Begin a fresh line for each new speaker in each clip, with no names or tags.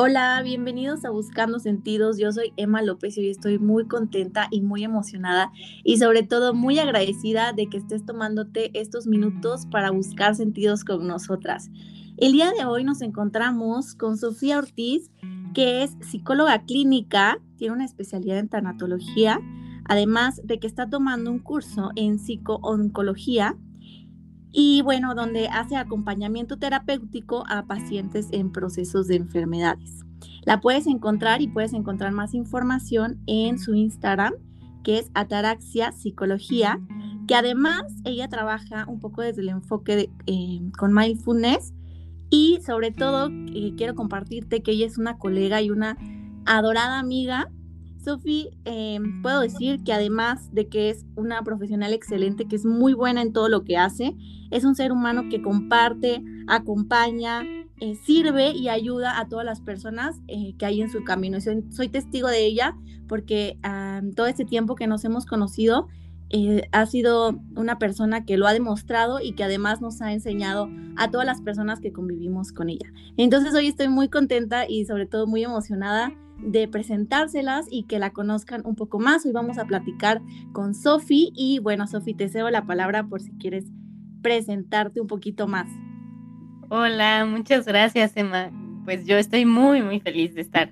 Hola, bienvenidos a Buscando Sentidos. Yo soy Emma López y hoy estoy muy contenta y muy emocionada y sobre todo muy agradecida de que estés tomándote estos minutos para buscar sentidos con nosotras. El día de hoy nos encontramos con Sofía Ortiz, que es psicóloga clínica, tiene una especialidad en tanatología, además de que está tomando un curso en psicooncología y bueno, donde hace acompañamiento terapéutico a pacientes en procesos de enfermedades. La puedes encontrar y puedes encontrar más información en su Instagram, que es Ataraxia Psicología, que además ella trabaja un poco desde el enfoque eh, con mindfulness y sobre todo eh, quiero compartirte que ella es una colega y una adorada amiga Sofi, em, puedo decir que además de que es una profesional excelente, que es muy buena en todo lo que hace, es un ser humano que comparte, acompaña, eh, sirve y ayuda a todas las personas eh, que hay en su camino. Soy, soy testigo de ella porque todo este tiempo que nos hemos conocido, eh, ha sido una persona que lo ha demostrado y que además nos ha enseñado a todas las personas que convivimos con ella. Entonces hoy estoy muy contenta y sobre todo muy emocionada de presentárselas y que la conozcan un poco más. Hoy vamos a platicar con Sofi y bueno, Sofi, te cedo la palabra por si quieres presentarte un poquito más.
Hola, muchas gracias, Emma. Pues yo estoy muy, muy feliz de estar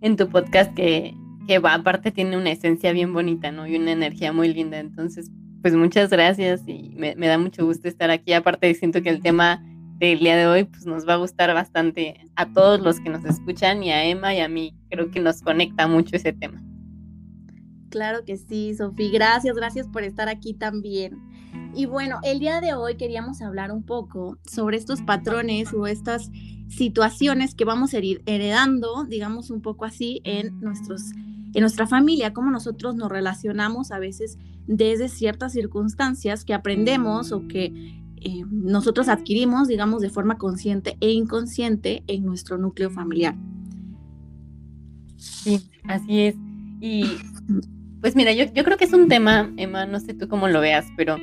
en tu podcast que, que va, aparte tiene una esencia bien bonita, ¿no? Y una energía muy linda. Entonces, pues muchas gracias y me, me da mucho gusto estar aquí. Aparte, siento que el tema del día de hoy pues nos va a gustar bastante a todos los que nos escuchan y a Emma y a mí. Creo que nos conecta mucho ese tema.
Claro que sí, Sofía. Gracias, gracias por estar aquí también. Y bueno, el día de hoy queríamos hablar un poco sobre estos patrones o estas situaciones que vamos heredando, digamos un poco así, en, nuestros, en nuestra familia, cómo nosotros nos relacionamos a veces desde ciertas circunstancias que aprendemos o que eh, nosotros adquirimos, digamos, de forma consciente e inconsciente en nuestro núcleo familiar.
Sí, así es. Y pues mira, yo, yo creo que es un tema, Emma, no sé tú cómo lo veas, pero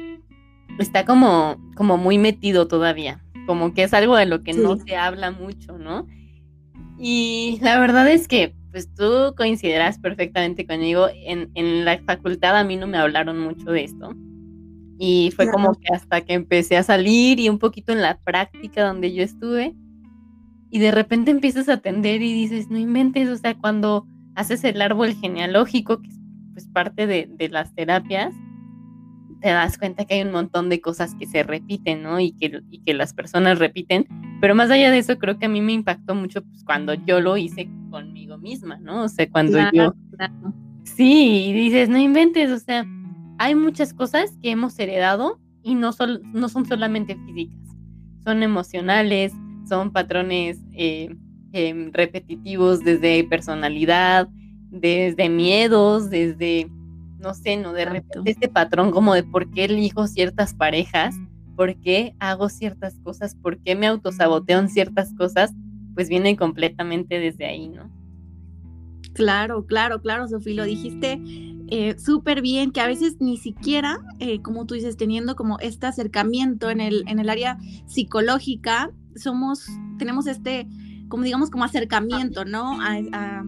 está como, como muy metido todavía, como que es algo de lo que no se habla mucho, ¿no? Y la verdad es que, pues tú coincidirás perfectamente conmigo, en, en la facultad a mí no me hablaron mucho de esto. Y fue como que hasta que empecé a salir y un poquito en la práctica donde yo estuve, y de repente empiezas a atender y dices, no inventes, o sea, cuando haces el árbol genealógico, que es pues, parte de, las terapias, te das cuenta que hay un montón de cosas que se repiten, ¿no? Y que, y que las personas repiten. Pero más allá de eso, creo que a mí me impactó mucho pues, cuando yo lo hice conmigo misma, ¿no? O sea, cuando yo... Sí, y dices, no inventes, o sea, hay muchas cosas que hemos heredado y no, no son solamente físicas, son emocionales, son patrones eh, em, repetitivos desde personalidad, desde miedos, desde, no sé, no de repente este patrón como de por qué elijo ciertas parejas, por qué hago ciertas cosas, por qué me autosaboteo en ciertas cosas, pues viene completamente desde ahí, ¿no?
Claro, claro, claro, Sofía, lo dijiste eh, súper bien, que a veces ni siquiera, eh, como tú dices, teniendo como este acercamiento en el, en el área psicológica, somos, tenemos este, como digamos, como acercamiento, ¿no? A,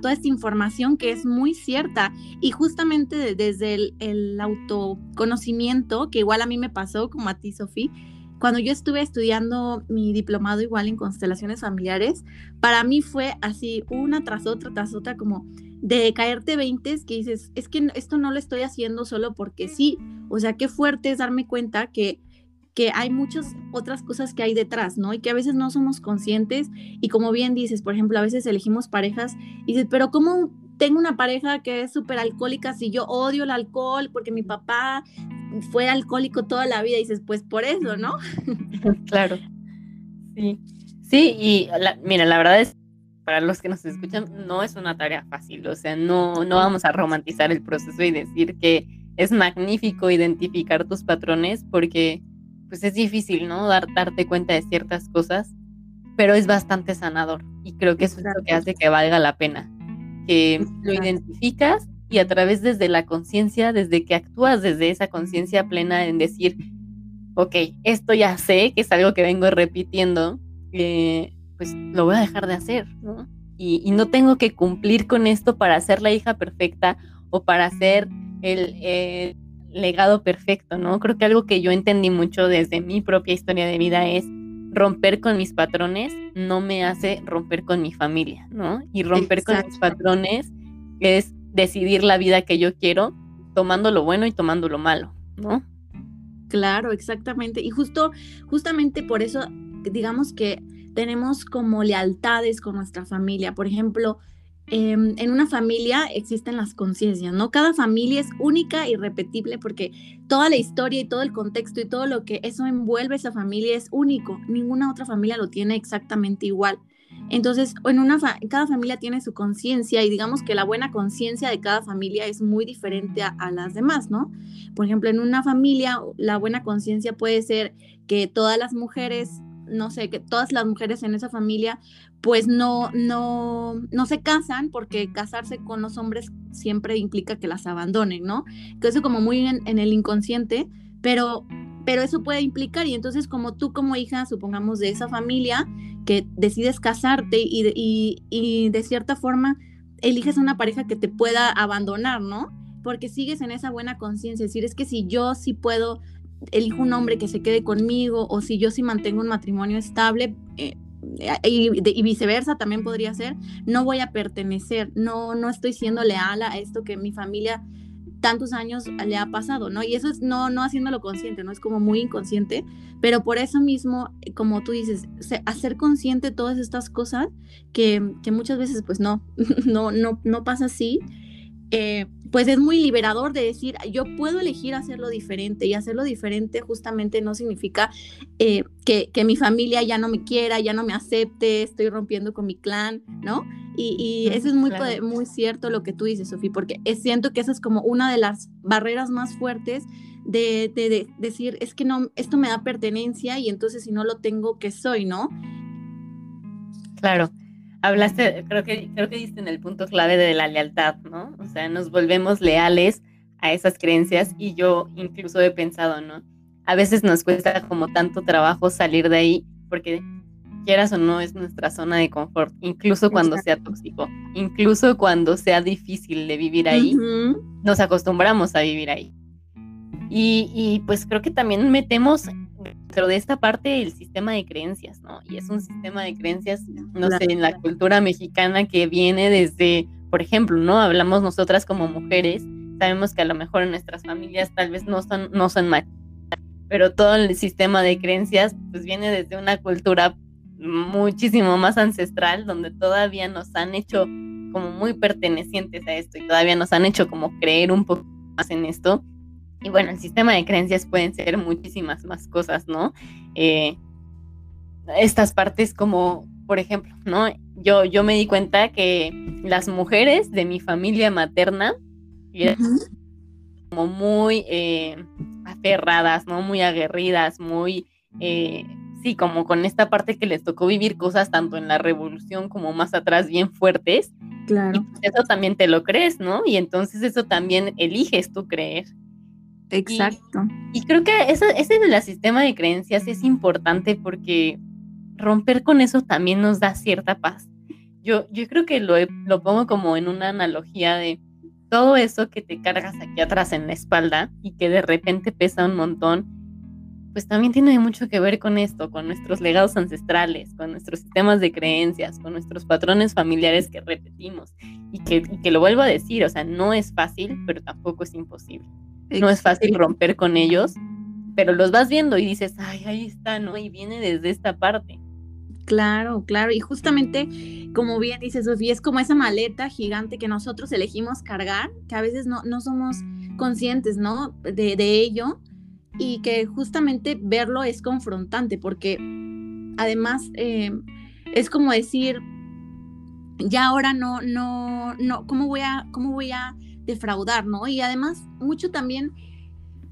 toda esta información que es muy cierta. Y justamente desde el, el, autoconocimiento, que igual a mí me pasó, como a ti, Sofía, cuando yo estuve estudiando mi diplomado igual en constelaciones familiares, para mí fue así una tras otra, tras otra, como de caerte 20 que dices, es que esto no lo estoy haciendo solo porque sí. O sea, qué fuerte es darme cuenta que, que hay muchas otras cosas que hay detrás, ¿no? Y que a veces no somos conscientes. Y como bien dices, por ejemplo, a veces elegimos parejas y dices, pero ¿cómo tengo una pareja que es súper alcohólica si yo odio el alcohol porque mi papá fue alcohólico toda la vida? Y dices, pues por eso, ¿no?
claro. Sí. Sí, y mira, la verdad es para los que nos escuchan, no es una tarea fácil, o sea, no, no vamos a romantizar el proceso y decir que es magnífico identificar tus patrones porque pues es difícil, ¿no? Dar, darte cuenta de ciertas cosas, pero es bastante sanador y creo que eso es lo que hace que valga la pena, que lo identificas y a través desde la conciencia, desde que actúas desde esa conciencia plena en decir, ok, esto ya sé que es algo que vengo repitiendo, eh, pues lo voy a dejar de hacer, ¿no? y, no tengo que cumplir con esto para ser la hija perfecta o para ser el, legado perfecto, ¿no? Creo que algo que yo entendí mucho desde mi propia historia de vida es romper con mis patrones no me hace romper con mi familia, ¿no? Y romper con mis patrones es decidir la vida que yo quiero, tomando lo bueno y tomando lo malo, ¿no?
Claro, exactamente. Y justo, justamente por eso, digamos que tenemos como lealtades con nuestra familia. Por ejemplo, em, en una familia existen las conciencias, ¿no? Cada familia es única y repetible porque toda la historia y todo el contexto y todo lo que eso envuelve esa familia es único. Ninguna otra familia lo tiene exactamente igual. Entonces, en una cada familia tiene su conciencia y digamos que la buena conciencia de cada familia es muy diferente a, a, las demás, ¿no? Por ejemplo, en una familia la buena conciencia puede ser que todas las mujeres no sé, que todas las mujeres en esa familia pues no, no, no se casan porque casarse con los hombres siempre implica que las abandonen, ¿no? Que eso como muy en, el inconsciente, pero, pero eso puede implicar y entonces como tú como hija, supongamos de esa familia, que decides casarte y, y, y de cierta forma eliges una pareja que te pueda abandonar, ¿no? Porque sigues en esa buena conciencia, es decir, es que si yo sí puedo elijo un hombre que se quede conmigo o si yo sí mantengo un matrimonio estable eh, y, viceversa también podría ser, no voy a pertenecer, no, no estoy siendo leal a esto que mi familia tantos años le ha pasado, ¿no? Y eso es no, no haciéndolo consciente, ¿no? Es como muy inconsciente, pero por eso mismo, como tú dices, hacer consciente todas estas cosas que, que muchas veces pues no, no, no, no pasa así eh, pues es muy liberador de decir, yo puedo elegir hacerlo diferente y hacerlo diferente justamente no significa eh, que, mi familia ya no me quiera, ya no me acepte, estoy rompiendo con mi clan, ¿no? Y, eso es muy, muy cierto lo que tú dices, Sofía, porque siento que esa es como una de las barreras más fuertes de, de decir, es que no, esto me da pertenencia y entonces si no lo tengo, ¿qué soy, no?
Claro hablaste, creo que, creo que diste en el punto clave de la lealtad, ¿no? O sea, nos volvemos leales a esas creencias y yo incluso he pensado, ¿no? A veces nos cuesta como tanto trabajo salir de ahí porque quieras o no es nuestra zona de confort, incluso cuando sea tóxico, incluso cuando sea difícil de vivir ahí, nos acostumbramos a vivir ahí. Y, y, pues creo que también metemos dentro de esta parte el sistema de creencias, ¿no? Y es un sistema de creencias, no sé, en la cultura mexicana que viene desde, por ejemplo, ¿no? Hablamos nosotras como mujeres, sabemos que a lo mejor en nuestras familias tal vez no son, no son machistas, pero todo el sistema de creencias pues viene desde una cultura muchísimo más ancestral, donde todavía nos han hecho como muy pertenecientes a esto y todavía nos han hecho como creer un poco más en esto y bueno, el sistema de creencias pueden ser muchísimas más cosas, ¿no? Eh, estas partes como, por ejemplo, ¿no? Yo, yo me di cuenta que las mujeres de mi familia materna eran como muy eh, aferradas, ¿no? Muy aguerridas, muy, eh, sí, como con esta parte que les tocó vivir cosas tanto en la revolución como más atrás bien fuertes.
Claro. Y
pues eso también te lo crees, ¿no? Y entonces eso también eliges tú creer.
Exacto.
Y, creo que ese, ese del sistema de creencias es importante porque romper con eso también nos da cierta paz. Yo, yo creo que lo, lo pongo como en una analogía de todo eso que te cargas aquí atrás en la espalda y que de repente pesa un montón, pues también tiene mucho que ver con esto, con nuestros legados ancestrales, con nuestros sistemas de creencias, con nuestros patrones familiares que repetimos. Y que, y que lo vuelvo a decir, o sea, no es fácil, pero tampoco es imposible. No es fácil romper con ellos, pero los vas viendo y dices, ay, ahí está, ¿no? Y viene desde esta parte.
Claro, claro. Y justamente, como bien dice Sofía, es como esa maleta gigante que nosotros elegimos cargar, que a veces no, no somos conscientes, ¿no? De, de ello. Y que justamente verlo es confrontante, porque además eh, es como decir, ya ahora no, no, no, ¿cómo voy a, cómo voy a defraudar, ¿no? Y además, mucho también,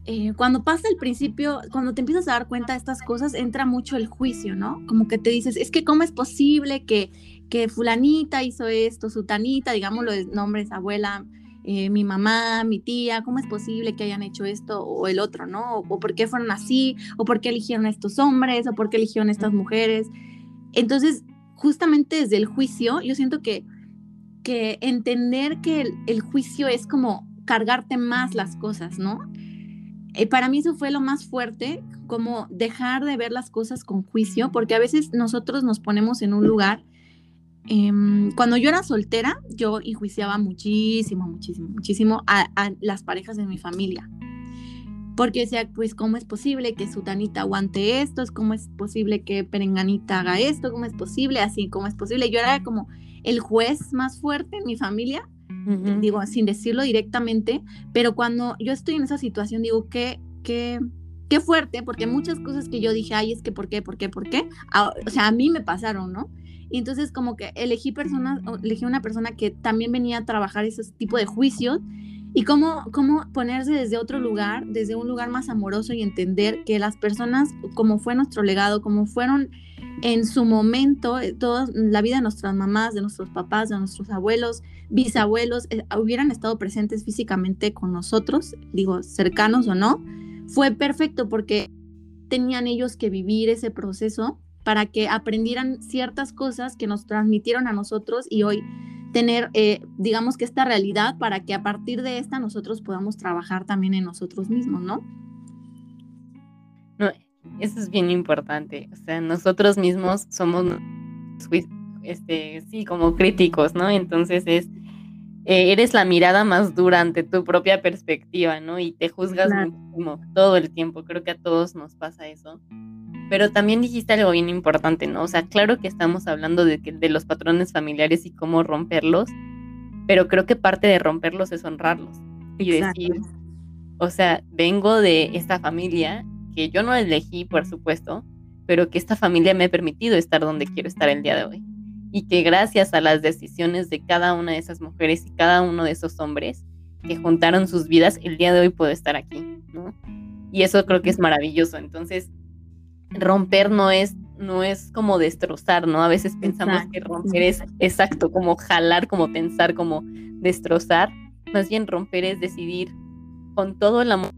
eh, cuando pasa el principio, cuando te empiezas a dar cuenta de estas cosas, entra mucho el juicio, ¿no? Como que te dices, es que cómo es posible que, que fulanita hizo esto, sutanita, digámoslo de nombres, abuela, eh, mi mamá, mi tía, ¿cómo es posible que hayan hecho esto o el otro, ¿no? O, por qué fueron así, o por qué eligieron a estos hombres, o por qué eligieron a estas mujeres. Entonces, justamente desde el juicio, yo siento que, que entender que el, juicio es como cargarte más las cosas, ¿no? Eh, para mí eso fue lo más fuerte, como dejar de ver las cosas con juicio, porque a veces nosotros nos ponemos en un lugar. Em, cuando yo era soltera, yo enjuiciaba muchísimo, muchísimo, muchísimo a, a las parejas de mi familia porque decía, pues, ¿cómo es posible que Sutanita aguante esto? ¿Cómo es posible que Perenganita haga esto? ¿Cómo es posible? Así, ¿cómo es posible? Yo era como el juez más fuerte en mi familia, digo, sin decirlo directamente, pero cuando yo estoy en esa situación, digo, qué, qué, qué fuerte, porque muchas cosas que yo dije, ay, es que, ¿por qué? ¿Por qué? ¿Por qué? o sea, a mí me pasaron, ¿no? Y entonces como que elegí personas, elegí una persona que también venía a trabajar ese tipo de juicios y cómo, cómo ponerse desde otro lugar, desde un lugar más amoroso y entender que las personas, como fue nuestro legado, como fueron en su momento, eh, toda la vida de nuestras mamás, de nuestros papás, de nuestros abuelos, bisabuelos, eh, hubieran estado presentes físicamente con nosotros, digo, cercanos o no, fue perfecto porque tenían ellos que vivir ese proceso para que aprendieran ciertas cosas que nos transmitieron a nosotros y hoy tener, eh, digamos que esta realidad para que a partir de esta nosotros podamos trabajar también en nosotros mismos, ¿no?
No, eso es bien importante. O sea, nosotros mismos somos, este, sí, como críticos, ¿no? Entonces es, eh, eres la mirada más dura ante tu propia perspectiva, ¿no? Y te juzgas muchísimo todo el tiempo. Creo que a todos nos pasa eso. Pero también dijiste algo bien importante, ¿no? O sea, claro que estamos hablando de, de los patrones familiares y cómo romperlos, pero creo que parte de romperlos es honrarlos y decir, o sea, vengo de esta familia que yo no elegí, por supuesto, pero que esta familia me ha permitido estar donde quiero estar el día de hoy. Y que gracias a las decisiones de cada una de esas mujeres y cada uno de esos hombres que juntaron sus vidas, el día de hoy puedo estar aquí, ¿no? Y eso creo que es maravilloso. Entonces, romper no es, no es como destrozar, ¿no? A veces pensamos que romper es exacto, como jalar, como tensar, como destrozar. Más bien romper es decidir con todo el amor,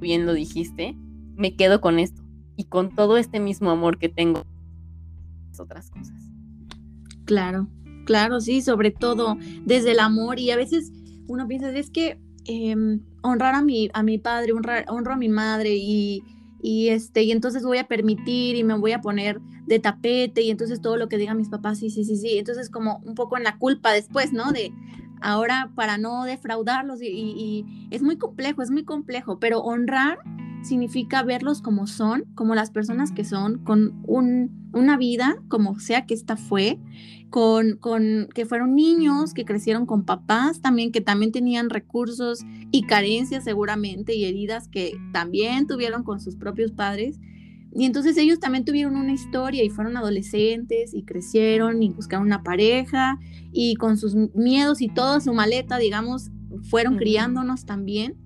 bien lo dijiste, me quedo con esto. Y con todo este mismo amor que tengo, otras cosas.
Claro, claro, sí, sobre todo desde el amor. Y a veces uno piensa, es que em, honrar a mi, a mi padre, honrar, honro a mi madre y y este y entonces voy a permitir y me voy a poner de tapete y entonces todo lo que digan mis papás sí sí sí sí. Entonces como un poco en la culpa después no de ahora para no defraudarlos y, es muy complejo es muy complejo pero honrar significa verlos como son como las personas que son con un, una vida como sea que esta fue con, con que fueron niños que crecieron con papás también que también tenían recursos y carencias seguramente y heridas que también tuvieron con sus propios padres. Y entonces ellos también tuvieron una historia y fueron adolescentes y crecieron y buscaron una pareja y con sus miedos y toda su maleta, digamos, fueron criándonos también.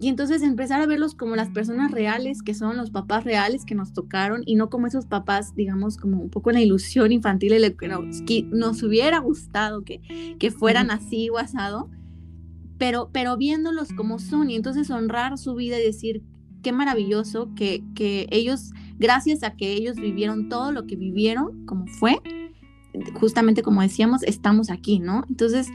Y entonces empezar a verlos como las personas reales, que son los papás reales que nos tocaron, y no como esos papás, digamos, como un poco la ilusión infantil de lo que nos, hubiera gustado que, que fueran así o asado, pero, pero viéndolos como son, y entonces honrar su vida y decir, qué maravilloso que, que ellos, gracias a que ellos vivieron todo lo que vivieron, como fue, justamente como decíamos, estamos aquí, ¿no? Entonces,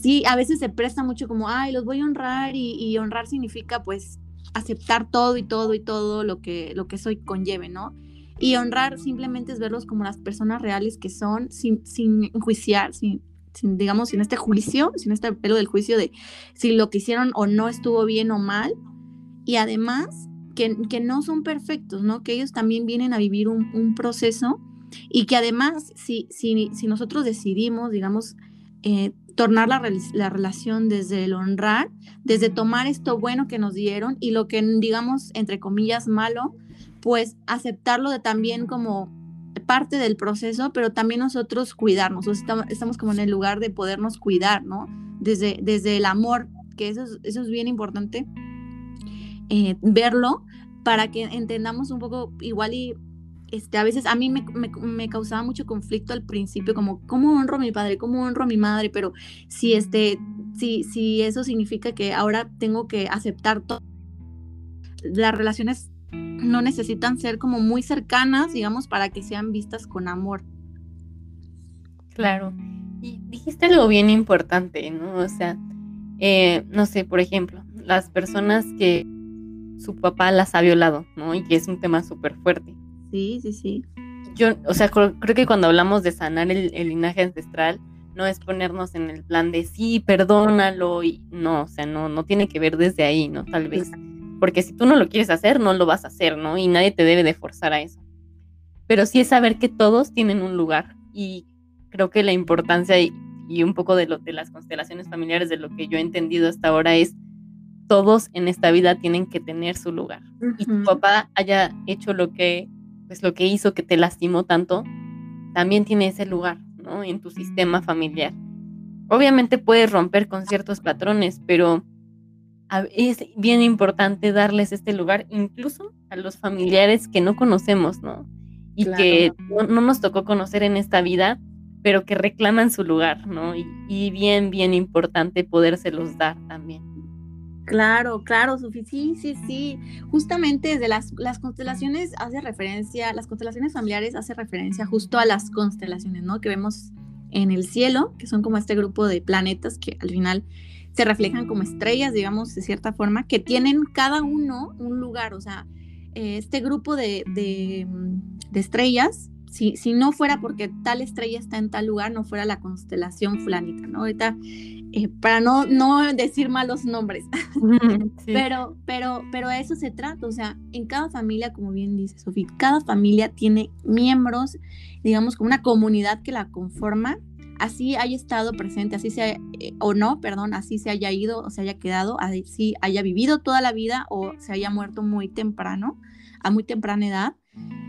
sí, a veces se presta mucho como, ay, los voy a honrar y, honrar significa pues aceptar todo y todo y todo lo que, lo que soy conlleve, ¿no? Y honrar simplemente es verlos como las personas reales que son, sin, sin enjuiciar, sin, sin, digamos, sin este juicio, sin este pelo del juicio de si lo que hicieron o no estuvo bien o mal. Y además, que, que no son perfectos, ¿no? Que ellos también vienen a vivir un, un proceso y que además, si, si, si nosotros decidimos, digamos, eh, tornar la, la, relación desde el honrar, desde tomar esto bueno que nos dieron y lo que digamos, entre comillas, malo, pues aceptarlo de también como parte del proceso, pero también nosotros cuidarnos, estamos, estamos, como en el lugar de podernos cuidar, ¿no? Desde, desde el amor, que eso es, eso es bien importante, eh, verlo para que entendamos un poco igual y este, a veces a mí me, causaba mucho conflicto al principio, como, ¿cómo honro a mi padre? ¿Cómo honro a mi madre? Pero si, este, si, si eso significa que ahora tengo que aceptar todo, las relaciones no necesitan ser como muy cercanas, digamos, para que sean vistas con amor.
Claro. Y dijiste algo bien importante, ¿no? O sea, eh, no sé, por ejemplo, las personas que su papá las ha violado, ¿no? Y que es un tema súper fuerte.
Sí, sí, sí.
Yo, o sea, creo, que cuando hablamos de sanar el, linaje ancestral, no es ponernos en el plan de sí, perdónalo, y no, o sea, no, no tiene que ver desde ahí, ¿no? Tal vez. Porque si tú no lo quieres hacer, no lo vas a hacer, ¿no? Y nadie te debe de forzar a eso. Pero sí es saber que todos tienen un lugar. Y creo que la importancia y, y un poco de, lo, de las constelaciones familiares, de lo que yo he entendido hasta ahora es todos en esta vida tienen que tener su lugar. Y tu papá haya hecho lo que, pues lo que hizo que te lastimó tanto, también tiene ese lugar, ¿no? En tu sistema familiar. Obviamente puedes romper con ciertos patrones, pero es bien importante darles este lugar, incluso a los familiares que no conocemos, ¿no? Y que no, nos tocó conocer en esta vida, pero que reclaman su lugar, ¿no? Y, y bien, bien importante podérselos dar también.
Claro, claro, Sofi, sí, sí, sí. Justamente desde las, las constelaciones hace referencia, las constelaciones familiares hace referencia justo a las constelaciones, ¿no? Que vemos en el cielo, que son como este grupo de planetas que al final se reflejan como estrellas, digamos, de cierta forma, que tienen cada uno un lugar, o sea, eh, este grupo de, de, de estrellas si, si, no fuera porque tal estrella está en tal lugar, no fuera la constelación fulanita, ¿no? Ahorita eh, para no, no decir malos nombres. Pero, pero, pero a eso se trata. O sea, en cada familia, como bien dice Sofía, cada familia tiene miembros, digamos, como una comunidad que la conforma. Así haya estado presente, así sea, eh, o no, perdón, así se haya ido o se haya quedado, así haya vivido toda la vida o se haya muerto muy temprano, a muy temprana edad,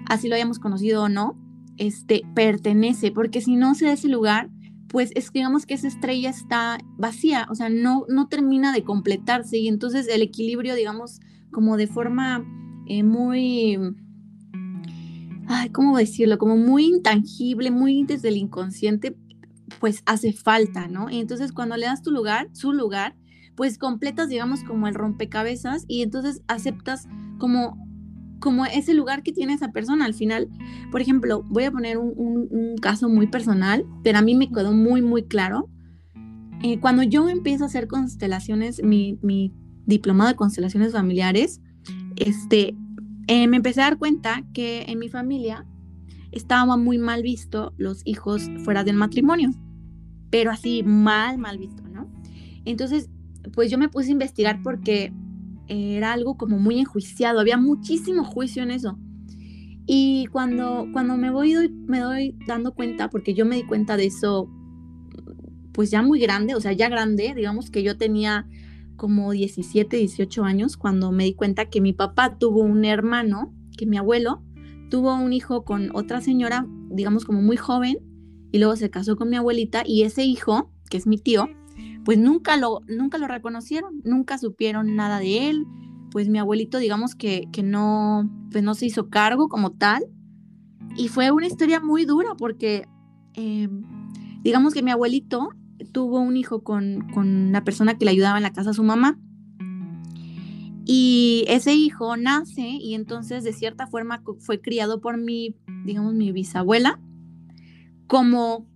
así lo hayamos conocido o no, este, pertenece, porque si no se da ese lugar, pues es digamos que esa estrella está vacía, o sea, no, no termina de completarse y entonces el equilibrio, digamos, como de forma eh, muy, ¿cómo decirlo? Como muy intangible, muy desde el inconsciente, pues hace falta, ¿no? Y entonces cuando le das tu lugar, su lugar, pues completas, digamos, como el rompecabezas y entonces aceptas como como ese lugar que tiene esa persona. Al final, por ejemplo, voy a poner un, caso muy personal, pero a mí me quedó muy, muy claro. Eh, cuando yo empiezo a hacer constelaciones, mi, mi diplomado de constelaciones familiares, este, eh, me empecé a dar cuenta que en mi familia estaba muy mal visto los hijos fuera del matrimonio, pero así mal, mal visto, ¿no? Entonces, pues yo me puse a investigar porque era algo como muy enjuiciado, había muchísimo juicio en eso. Y cuando, cuando me, voy, me doy dando cuenta, porque yo me di cuenta de eso, pues ya muy grande, o sea, ya grande, digamos que yo tenía como 17, 18 años, cuando me di cuenta que mi papá tuvo un hermano, que mi abuelo tuvo un hijo con otra señora, digamos como muy joven, y luego se casó con mi abuelita, y ese hijo, que es mi tío, pues nunca lo, nunca lo reconocieron, nunca supieron nada de él, pues mi abuelito digamos que, que no, pues no se hizo cargo como tal, y fue una historia muy dura porque eh, digamos que mi abuelito tuvo un hijo con, con la persona que le ayudaba en la casa a su mamá, y ese hijo nace y entonces de cierta forma fue criado por mi, digamos, mi bisabuela como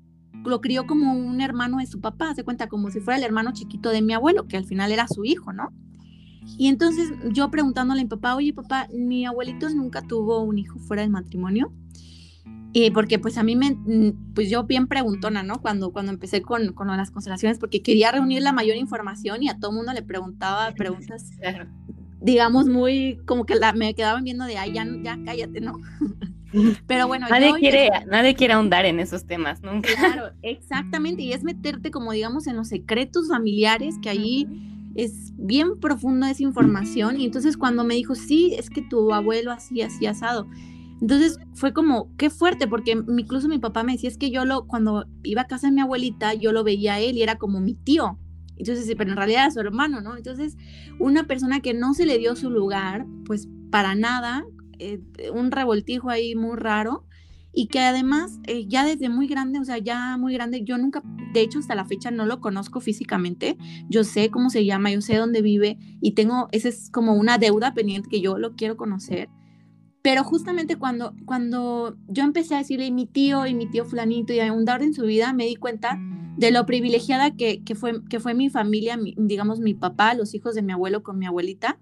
lo crió como un hermano de su papá, se cuenta como si fuera el hermano chiquito de mi abuelo, que al final era su hijo, ¿no? Y entonces yo preguntándole a mi papá, oye papá, mi abuelito nunca tuvo un hijo fuera del matrimonio. Y porque pues a mí me, pues yo bien preguntona, ¿no? Cuando, cuando empecé con, con las constelaciones, porque quería reunir la mayor información y a todo mundo le preguntaba preguntas, digamos, muy, como que la, me quedaban viendo de, ay, ya, ya cállate, ¿no? Pero bueno,
nadie quiere, nadie quiere ahondar en esos temas nunca.
Claro, exactamente, y es meterte como digamos en los secretos familiares que ahí es bien profundo esa información y entonces cuando me dijo, "Sí, es que tu abuelo así así asado." Entonces fue como, qué fuerte, porque incluso mi papá me decía, es que yo lo, cuando iba a casa de mi abuelita, yo lo veía a él y era como mi tío. Entonces, pero en realidad era su hermano, ¿no? Entonces, una persona que no se le dio su lugar, pues para nada, eh, un revoltijo ahí muy raro. y que además eh, ya desde muy grande, o sea, ya muy grande, yo nunca, de hecho hasta la fecha no lo conozco físicamente, yo sé cómo se llama, yo sé dónde vive y tengo, esa es como una deuda pendiente que yo lo quiero conocer. Pero justamente cuando, cuando yo empecé a decirle mi tío y mi tío fulanito y a ahondar en su vida, me di cuenta de lo privilegiada que, que, fue, que fue mi familia, digamos mi papá, los hijos de mi abuelo con mi abuelita,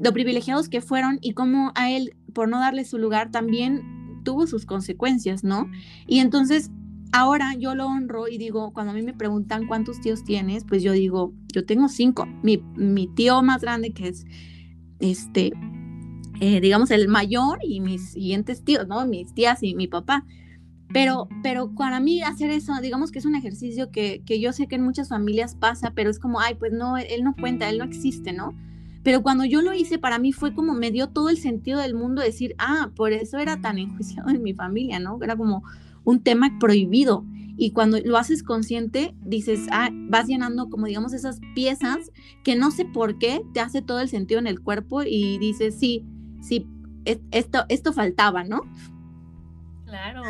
lo privilegiados que fueron y cómo a él, por no darle su lugar, también tuvo sus consecuencias, ¿no? Y entonces ahora yo lo honro y digo, cuando a mí me preguntan cuántos tíos tienes, pues yo digo, yo tengo cinco. Mi, mi tío más grande, que es este, eh, digamos, el mayor y mis siguientes tíos, ¿no? Mis tías y mi papá. Pero, pero para mí hacer eso, digamos que es un ejercicio que, que yo sé que en muchas familias pasa, pero es como, ay, pues no, él no cuenta, él no existe, ¿no? Pero cuando yo lo hice, para mí fue como me dio todo el sentido del mundo decir, ah, por eso era tan enjuiciado en mi familia, ¿no? Era como un tema prohibido. Y cuando lo haces consciente, dices, ah, vas llenando como digamos esas piezas que no sé por qué te hace todo el sentido en el cuerpo y dices, sí, sí, esto, esto faltaba, ¿no?
Claro,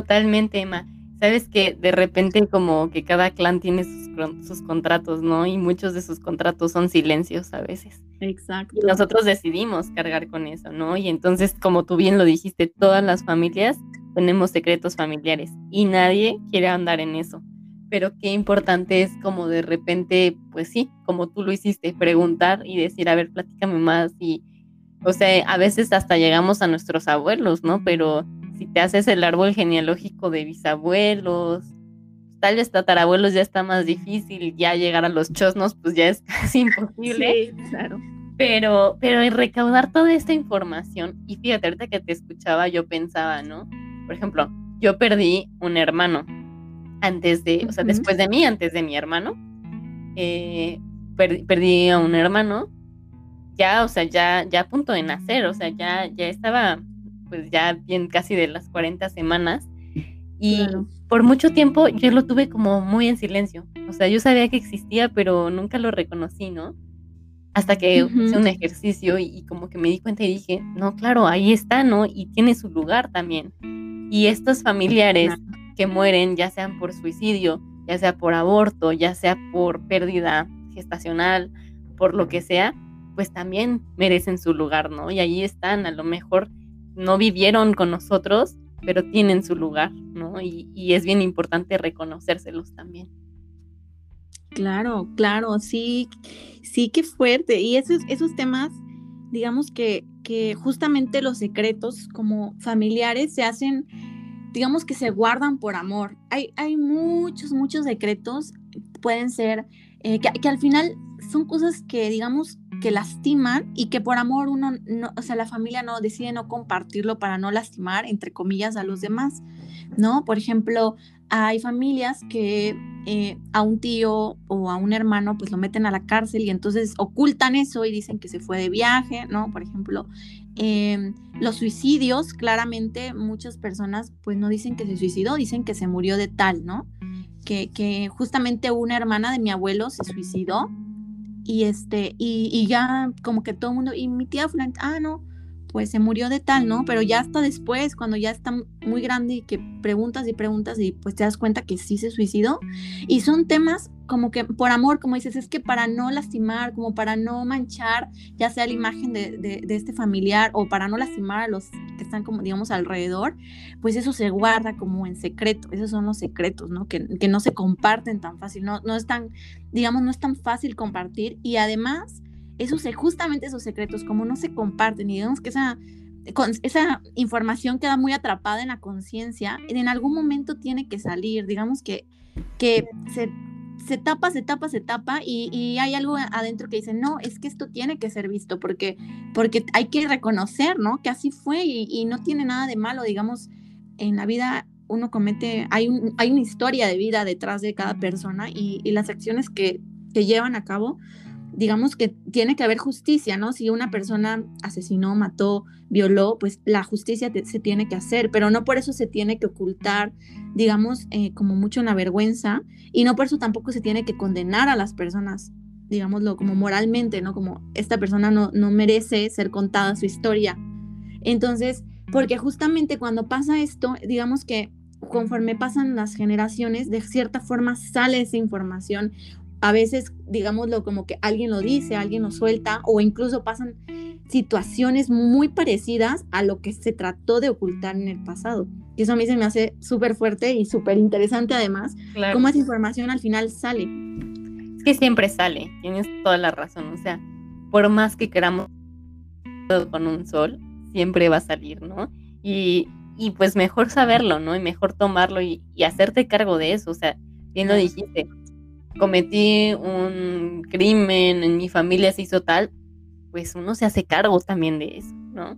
totalmente, Emma sabes que de repente como que cada clan tiene sus, contratos, ¿no? Y muchos de sus contratos son silencios a veces.
Exacto.
Y nosotros decidimos cargar con eso, ¿no? Y entonces, como tú bien lo dijiste, todas las familias tenemos secretos familiares y nadie quiere andar en eso. Pero qué importante es como de repente, pues sí, como tú lo hiciste, preguntar y decir, a ver, platícame más y, o sea, a veces hasta llegamos a nuestros abuelos, ¿no? Pero si te haces el árbol genealógico de bisabuelos, tal vez tatarabuelos ya está más difícil, ya llegar a los chosnos pues ya es casi imposible.
Sí, claro.
Pero, pero en recaudar toda esta información, y fíjate, ahorita que te escuchaba, yo pensaba, ¿no? Por ejemplo, yo perdí un hermano antes de, o sea, después de mí, antes de mi hermano, eh, perdí, a un hermano, ya, o sea, ya, ya a punto de nacer, o sea, ya, ya estaba pues ya bien casi de las 40 semanas. Y por mucho tiempo yo lo tuve como muy en silencio. O sea, yo sabía que existía, pero nunca lo reconocí, ¿no? Hasta que hice un ejercicio y, como que me di cuenta y dije, no, claro, ahí está, ¿no? Y tiene su lugar también. Y estos familiares que mueren, ya sean por suicidio, ya sea por aborto, ya sea por pérdida gestacional, por lo que sea, pues también merecen su lugar, ¿no? Y ahí están, a lo mejor no vivieron con nosotros, pero tienen su lugar, ¿no? Y, es bien importante reconocérselos también.
Claro, claro, sí, sí, qué fuerte. Y esos, esos temas, digamos que, que justamente los secretos como familiares se hacen, digamos que se guardan por amor. Hay, hay muchos, muchos secretos, pueden ser, eh, que, que al final son cosas que, digamos, que lastiman y que por amor uno, no, o sea, la familia no decide no compartirlo para no lastimar, entre comillas, a los demás, ¿no? Por ejemplo, hay familias que eh, a un tío o a un hermano pues lo meten a la cárcel y entonces ocultan eso y dicen que se fue de viaje, ¿no? Por ejemplo, em, los suicidios, claramente muchas personas pues no dicen que se suicidó, dicen que se murió de tal, ¿no? Que, que justamente una hermana de mi abuelo se suicidó y este, y, y, ya como que todo el mundo, y mi tía fulana, ah, no, pues se murió de tal, ¿no? Pero ya hasta después, cuando ya está muy grande y que preguntas y preguntas y pues te das cuenta que sí se suicidó. Y son temas como que por amor, como dices, es que para no lastimar, como para no manchar, ya sea la imagen de, de, este familiar o para no lastimar a los que están como, digamos, alrededor, pues eso se guarda como en secreto. Esos son los secretos, ¿no? Que, que no se comparten tan fácil, no, no es tan, digamos, no es tan fácil compartir. Y además esos, justamente esos secretos, como no se comparten y digamos que esa, esa información queda muy atrapada en la conciencia, en algún momento tiene que salir, digamos que, que se, se tapa, se tapa, se tapa y, y, hay algo adentro que dice, no, es que esto tiene que ser visto porque, porque hay que reconocer, ¿no? Que así fue y, y no tiene nada de malo, digamos, en la vida uno comete, hay, un, hay una historia de vida detrás de cada persona y, y las acciones que, que llevan a cabo digamos que tiene que haber justicia, ¿no? Si una persona asesinó, mató, violó, pues la justicia se tiene que hacer, pero no por eso se tiene que ocultar, digamos, eh, como mucho en la vergüenza, y no por eso tampoco se tiene que condenar a las personas, digámoslo, como moralmente, ¿no? Como esta persona no, no merece ser contada su historia. Entonces, porque justamente cuando pasa esto, digamos que conforme pasan las generaciones, de cierta forma sale esa información. A veces, digámoslo, como que alguien lo dice, alguien lo suelta, o incluso pasan situaciones muy parecidas a lo que se trató de ocultar en el pasado. Y eso a mí se me hace súper fuerte y súper interesante además, cómo esa información al final sale.
Es que siempre sale, tienes toda la razón. O sea, por más que queramos con un sol, siempre va a salir, ¿no? Y, y pues mejor saberlo, ¿no? Y mejor tomarlo y, y, hacerte cargo de eso. O sea, bien lo dijiste, cometí un crimen, en mi familia se hizo tal, pues uno se hace cargo también de eso, ¿no?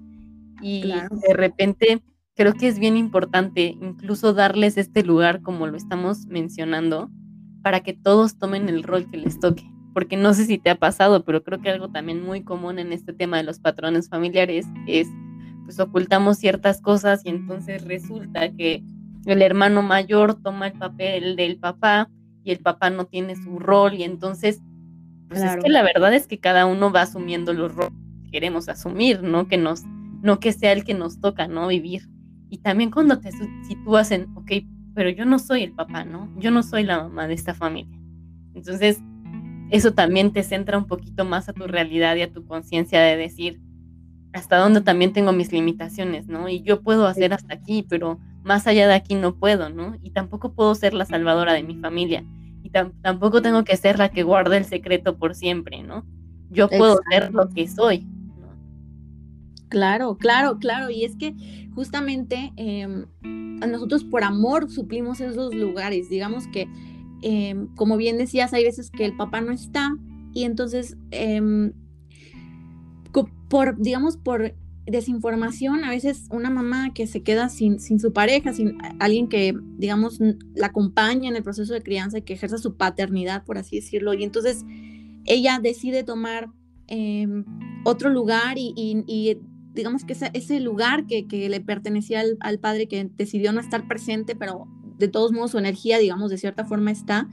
Y de repente creo que es bien importante incluso darles este lugar como lo estamos mencionando para que todos tomen el rol que les toque. Porque no sé si te ha pasado, pero creo que algo también muy común en este tema de los patrones familiares es, pues ocultamos ciertas cosas y entonces resulta que el hermano mayor toma el papel del papá y el papá no tiene su rol y entonces pues es que la verdad es que cada uno va asumiendo los roles que queremos asumir, ¿no? Que nos, no que sea el que nos toca, ¿no? Vivir. Y también cuando te sitúas en, ok, pero yo no soy el papá, ¿no? Yo no soy la mamá de esta familia. Entonces, eso también te centra un poquito más a tu realidad y a tu conciencia de decir hasta dónde también tengo mis limitaciones, ¿no? Y yo puedo hacer hasta aquí, pero más allá de aquí no puedo, ¿no? Y tampoco puedo ser la salvadora de mi familia y tampoco tengo que ser la que guarda el secreto por siempre, ¿no? Yo puedo ser lo que soy.
Claro, claro, claro. Y es que justamente em, nosotros por amor suplimos esos lugares. Digamos que, em, como bien decías, hay veces que el papá no está y entonces, em, por, digamos, por desinformación, a veces una mamá que se queda sin, sin su pareja, sin alguien que, digamos, la acompaña en el proceso de crianza y que ejerza su paternidad, por así decirlo, y entonces ella decide tomar em, otro lugar y, digamos que ese, lugar que, le pertenecía al, padre que decidió no estar presente, pero de todos modos su energía, digamos, de cierta forma está,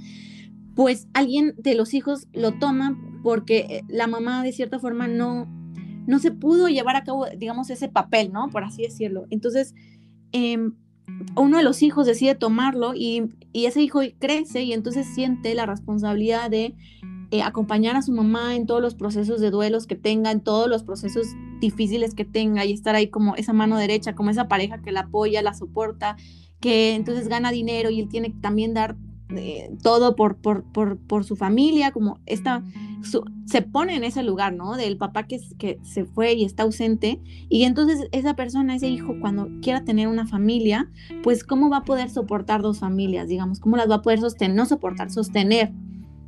pues alguien de los hijos lo toma porque la mamá de cierta forma no no se pudo llevar a cabo, digamos, ese papel, ¿no? Por así decirlo. Entonces, em, uno de los hijos decide tomarlo y, ese hijo crece y entonces siente la responsabilidad de eh, acompañar a su mamá en todos los procesos de duelos que tenga, en todos los procesos difíciles que tenga y estar ahí como esa mano derecha, como esa pareja que la apoya, la soporta, que entonces gana dinero y él tiene que también dar eh, todo por, por, por, por, su familia, como esta, se pone en ese lugar, ¿no? Del papá que, que se fue y está ausente. Y entonces esa persona, ese hijo, cuando quiera tener una familia, pues cómo va a poder soportar dos familias, digamos, cómo las va a poder sostener, no soportar, sostener.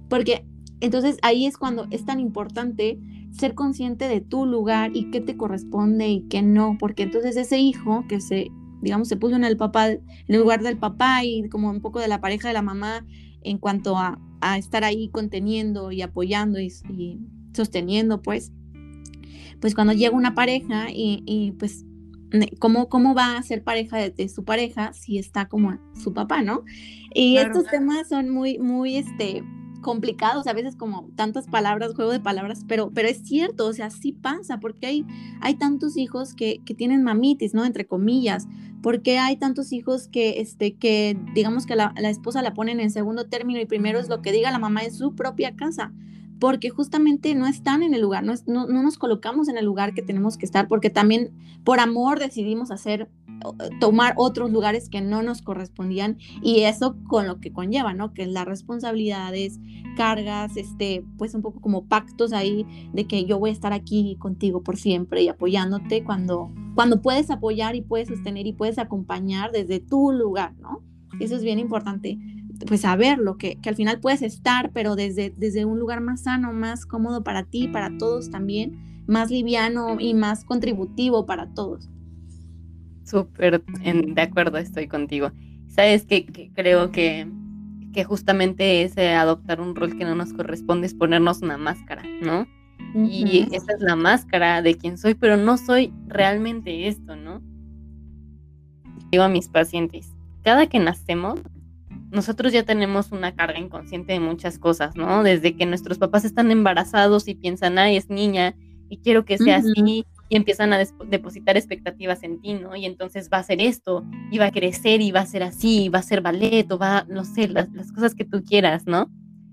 Porque entonces ahí es cuando es tan importante ser consciente de tu lugar y qué te corresponde y qué no, porque entonces ese hijo que se digamos, se puso en el papá, en el lugar del papá y como un poco de la pareja de la mamá en cuanto a, a estar ahí conteniendo y apoyando y, sosteniendo, pues, pues cuando llega una pareja y, y pues, ¿cómo, ¿cómo va a ser pareja de, su pareja si está como su papá, no? Y estos temas son muy, muy, este, complicados, a veces como tantas palabras, juego de palabras, pero, pero es cierto, o sea, sí pasa, porque hay, hay tantos hijos que, que tienen mamitis, ¿no? Entre comillas, porque hay tantos hijos que, este, que digamos que la, la esposa la ponen en segundo término y primero es lo que diga la mamá en su propia casa porque justamente no están en el lugar, no, no, no, nos colocamos en el lugar que tenemos que estar, porque también por amor decidimos hacer, tomar otros lugares que no nos correspondían y eso con lo que conlleva, ¿no? Que las responsabilidades, cargas, este, pues un poco como pactos ahí de que yo voy a estar aquí contigo por siempre y apoyándote cuando, cuando puedes apoyar y puedes sostener y puedes acompañar desde tu lugar, ¿no? Eso es bien importante pues saberlo, que, que al final puedes estar, pero desde, desde un lugar más sano, más cómodo para ti, para todos también, más liviano y más contributivo para todos.
Súper de acuerdo estoy contigo. Sabes que, creo que, que justamente ese adoptar un rol que no nos corresponde es ponernos una máscara, ¿no? Y esa es la máscara de quien soy, pero no soy realmente esto, ¿no? Digo a mis pacientes, cada que nacemos nosotros ya tenemos una carga inconsciente de muchas cosas, ¿no? Desde que nuestros papás están embarazados y piensan, ay, es niña y quiero que sea así, y empiezan a depositar expectativas en ti, ¿no? Y entonces va a ser esto, y va a crecer, y va a ser así, y va a ser ballet, o va, no sé, las, las cosas que tú quieras, ¿no?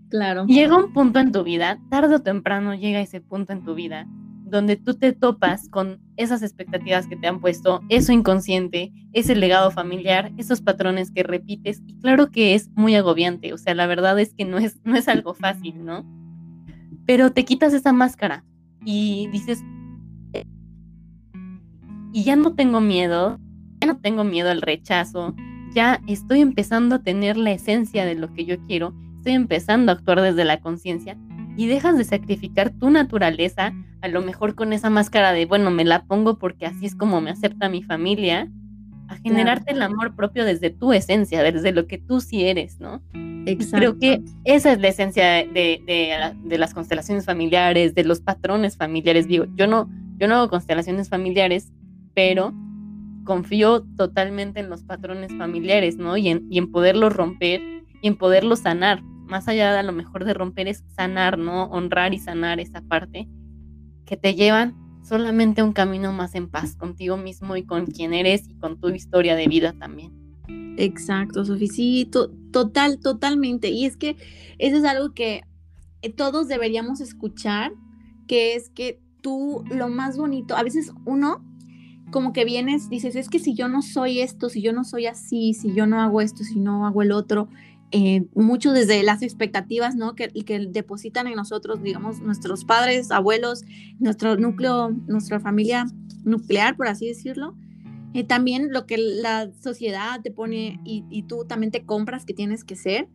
Claro.
Llega un punto en tu vida, tarde o temprano llega ese punto en tu vida, donde tú te topas con esas expectativas que te han puesto, eso inconsciente, ese legado familiar, esos patrones que repites, y claro que es muy agobiante, o sea, la verdad es que no es, no es algo fácil, ¿no? Pero te quitas esa máscara y dices, y ya no tengo miedo, ya no tengo miedo al rechazo, ya estoy empezando a tener la esencia de lo que yo quiero, estoy empezando a actuar desde la conciencia y dejas de sacrificar tu naturaleza, a lo mejor con esa máscara de, bueno, me la pongo porque así es como me acepta mi familia, a generarte el amor propio desde tu esencia, desde lo que tú sí eres, ¿no? Exacto. Creo que esa es la esencia de, de, las constelaciones familiares, de los patrones familiares. Digo, yo no, yo no hago constelaciones familiares, pero confío totalmente en los patrones familiares, ¿no? Y en, y en poderlos romper y en poderlos sanar. Más allá de a lo mejor de romper es sanar, ¿no? Honrar y sanar esa parte que te llevan solamente a un camino más en paz contigo mismo y con quien eres y con tu historia de vida también.
Exacto, Sofía. Sí, total, totalmente. Y es que eso es algo que eh, todos deberíamos escuchar, que es que tú lo más bonito, a veces uno como que vienes, dices, es que si yo no soy esto, si yo no soy así, si yo no hago esto, si no hago el otro, eh, mucho desde las expectativas, ¿no? Que, que depositan en nosotros, digamos, nuestros padres, abuelos, nuestro núcleo, nuestra familia nuclear, por así decirlo. Eh, también lo que la sociedad te pone y, y tú también te compras que tienes que ser,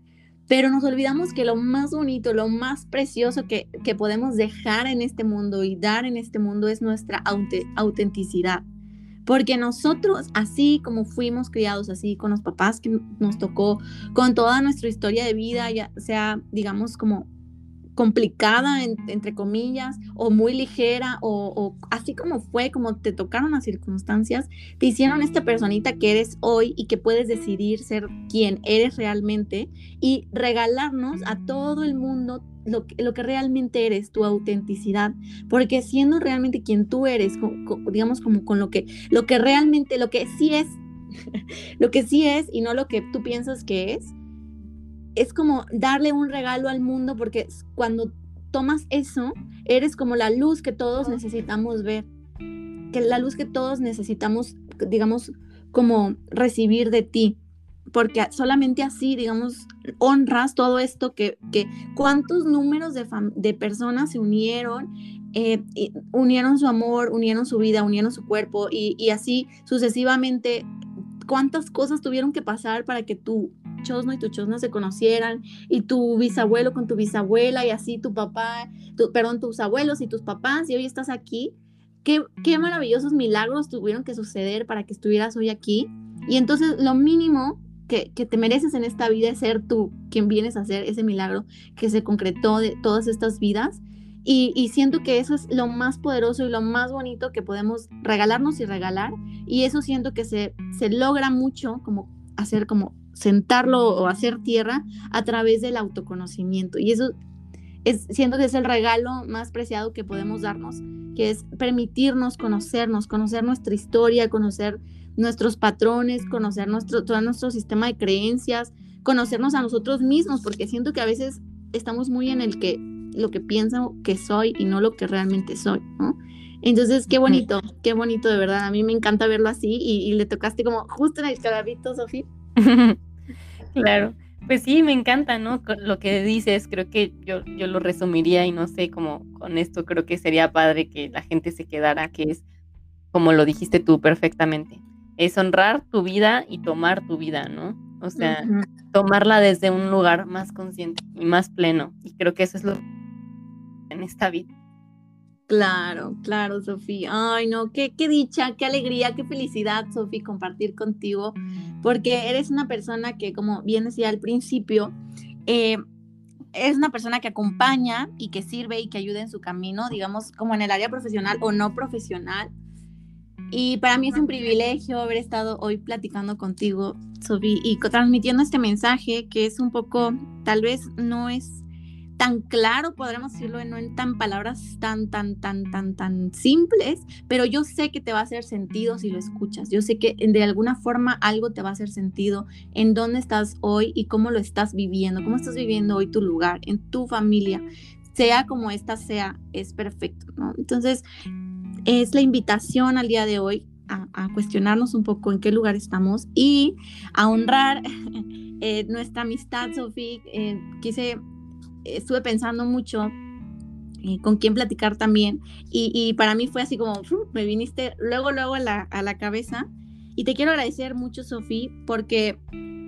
pero nos olvidamos que lo más bonito, lo más precioso que, que podemos dejar en este mundo y dar en este mundo es nuestra autenticidad. Porque nosotros, así como fuimos criados, así con los papás que nos tocó, con toda nuestra historia de vida, ya sea, digamos, como complicada, entre comillas, o muy ligera, o, así como fue, como te tocaron las circunstancias, te hicieron esta personita que eres hoy y que puedes decidir ser quien eres realmente y regalarnos a todo el mundo lo, lo que realmente eres, tu autenticidad, porque siendo realmente quien tú eres, digamos como con lo que, lo que realmente, lo que sí es, lo que sí es y no lo que tú piensas que es, es como darle un regalo al mundo porque cuando tomas eso, eres como la luz que todos necesitamos ver, que la luz que todos necesitamos, digamos, como recibir de ti, porque solamente así, digamos, honras todo esto que, que cuántos números de, de personas se unieron, eh, unieron su amor, unieron su vida, unieron su cuerpo y, y así sucesivamente, cuántas cosas tuvieron que pasar para que tú chosno y tu chosno se conocieran y tu bisabuelo con tu bisabuela y así tu papá, tu, perdón, tus abuelos y tus papás y hoy estás aquí. Qué, qué maravillosos milagros tuvieron que suceder para que estuvieras hoy aquí. Y entonces lo mínimo que, te mereces en esta vida es ser tú quien vienes a hacer ese milagro que se concretó de todas estas vidas. Y, y, siento que eso es lo más poderoso y lo más bonito que podemos regalarnos y regalar. Y eso siento que se, se logra mucho como hacer como sentarlo o hacer tierra a través del autoconocimiento. Y eso es, siento que es el regalo más preciado que podemos darnos, que es permitirnos conocernos, conocer nuestra historia, conocer nuestros patrones, conocer nuestro, todo nuestro sistema de creencias, conocernos a nosotros mismos, porque siento que a veces estamos muy en el que lo que pienso que soy y no lo que realmente soy, ¿no? Entonces, qué bonito, qué bonito de verdad. A mí me encanta verlo así y, le tocaste como justo en el clavito, Sofía.
Claro, pues sí, me encanta, ¿no? Lo que dices, creo que yo, yo lo resumiría y no sé, cómo con esto creo que sería padre que la gente se quedara, que es como lo dijiste tú perfectamente, es honrar tu vida y tomar tu vida, ¿no? O sea, tomarla desde un lugar más consciente y más pleno. Y creo que eso es lo en esta vida.
Claro, claro, Sofía. Ay, no, qué, qué dicha, qué alegría, qué felicidad, Sofía, compartir contigo, porque eres una persona que, como bien decía al principio, eh, es una persona que acompaña y que sirve y que ayuda en su camino, digamos, como en el área profesional o no profesional. Y para mí es un privilegio haber estado hoy platicando contigo, Sofía, y transmitiendo este mensaje que es un poco, tal vez no es tan claro, podremos decirlo, no en tan palabras tan, tan, tan, tan, tan simples, pero yo sé que te va a hacer sentido si lo escuchas. Yo sé que de alguna forma algo te va a hacer sentido en dónde estás hoy y cómo lo estás viviendo, cómo estás viviendo hoy tu lugar, en tu familia, sea como esta sea, es perfecto, ¿no? Entonces, es la invitación al día de hoy a, cuestionarnos un poco en qué lugar estamos y a honrar eh, nuestra amistad, Sofía. Eh, quise estuve pensando mucho eh, con quién platicar también y, para mí fue así como, me viniste luego, luego a la, a la cabeza y te quiero agradecer mucho, Sofía, porque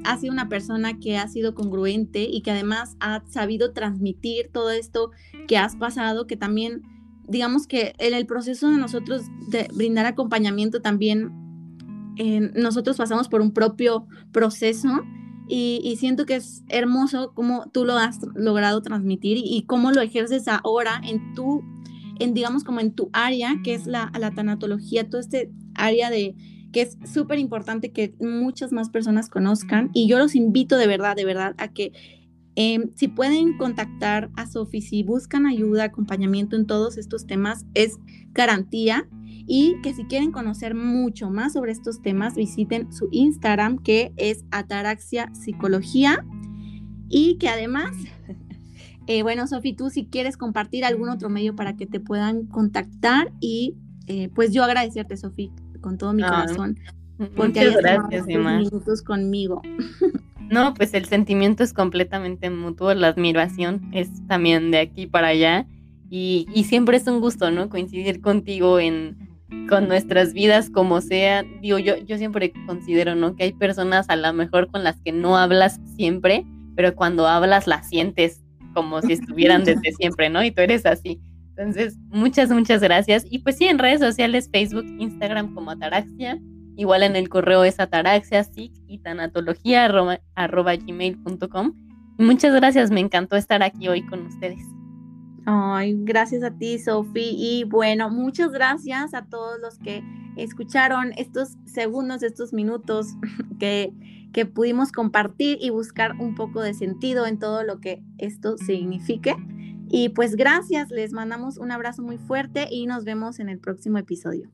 has sido una persona que ha sido congruente y que además ha sabido transmitir todo esto que has pasado, que también, digamos que en el proceso de nosotros brindar acompañamiento también, nosotros pasamos por un propio proceso y, siento que es hermoso cómo tú lo has logrado transmitir y, cómo lo ejerces ahora en tu, en digamos como en tu área, que es la, la tanatología, todo este área de que es súper importante que muchas más personas conozcan. Y yo los invito de verdad, de verdad a que em, si pueden contactar a Sofi, si buscan ayuda, acompañamiento en todos estos temas, es garantía y que si quieren conocer mucho más sobre estos temas, visiten su Instagram que es Ataraxia Psicología y que además, eh, bueno, Sofi, tú si quieres compartir algún otro medio para que te puedan contactar y eh, pues yo agradecerte, Sofi, con todo mi corazón.
Porque gracias,
minutos conmigo.
No, pues el sentimiento es completamente mutuo, la admiración es también de aquí para allá y, y siempre es un gusto, ¿no? Coincidir contigo en, con nuestras vidas como sea. Digo, yo, yo siempre considero, ¿no? Que hay personas a lo mejor con las que no hablas siempre, pero cuando hablas las sientes como si estuvieran desde siempre, ¿no? Y tú eres así. Entonces, muchas, muchas gracias. Y pues sí, en redes sociales, Facebook, Instagram como Ataraxia. Igual en el correo es ataraxia. Muchas gracias, me encantó estar aquí hoy con ustedes.
Ay, gracias a ti, Sofi. Y bueno, muchas gracias a todos los que escucharon estos segundos, estos minutos que, que pudimos compartir y buscar un poco de sentido en todo lo que esto signifique. Y pues gracias, les mandamos un abrazo muy fuerte y nos vemos en el próximo episodio.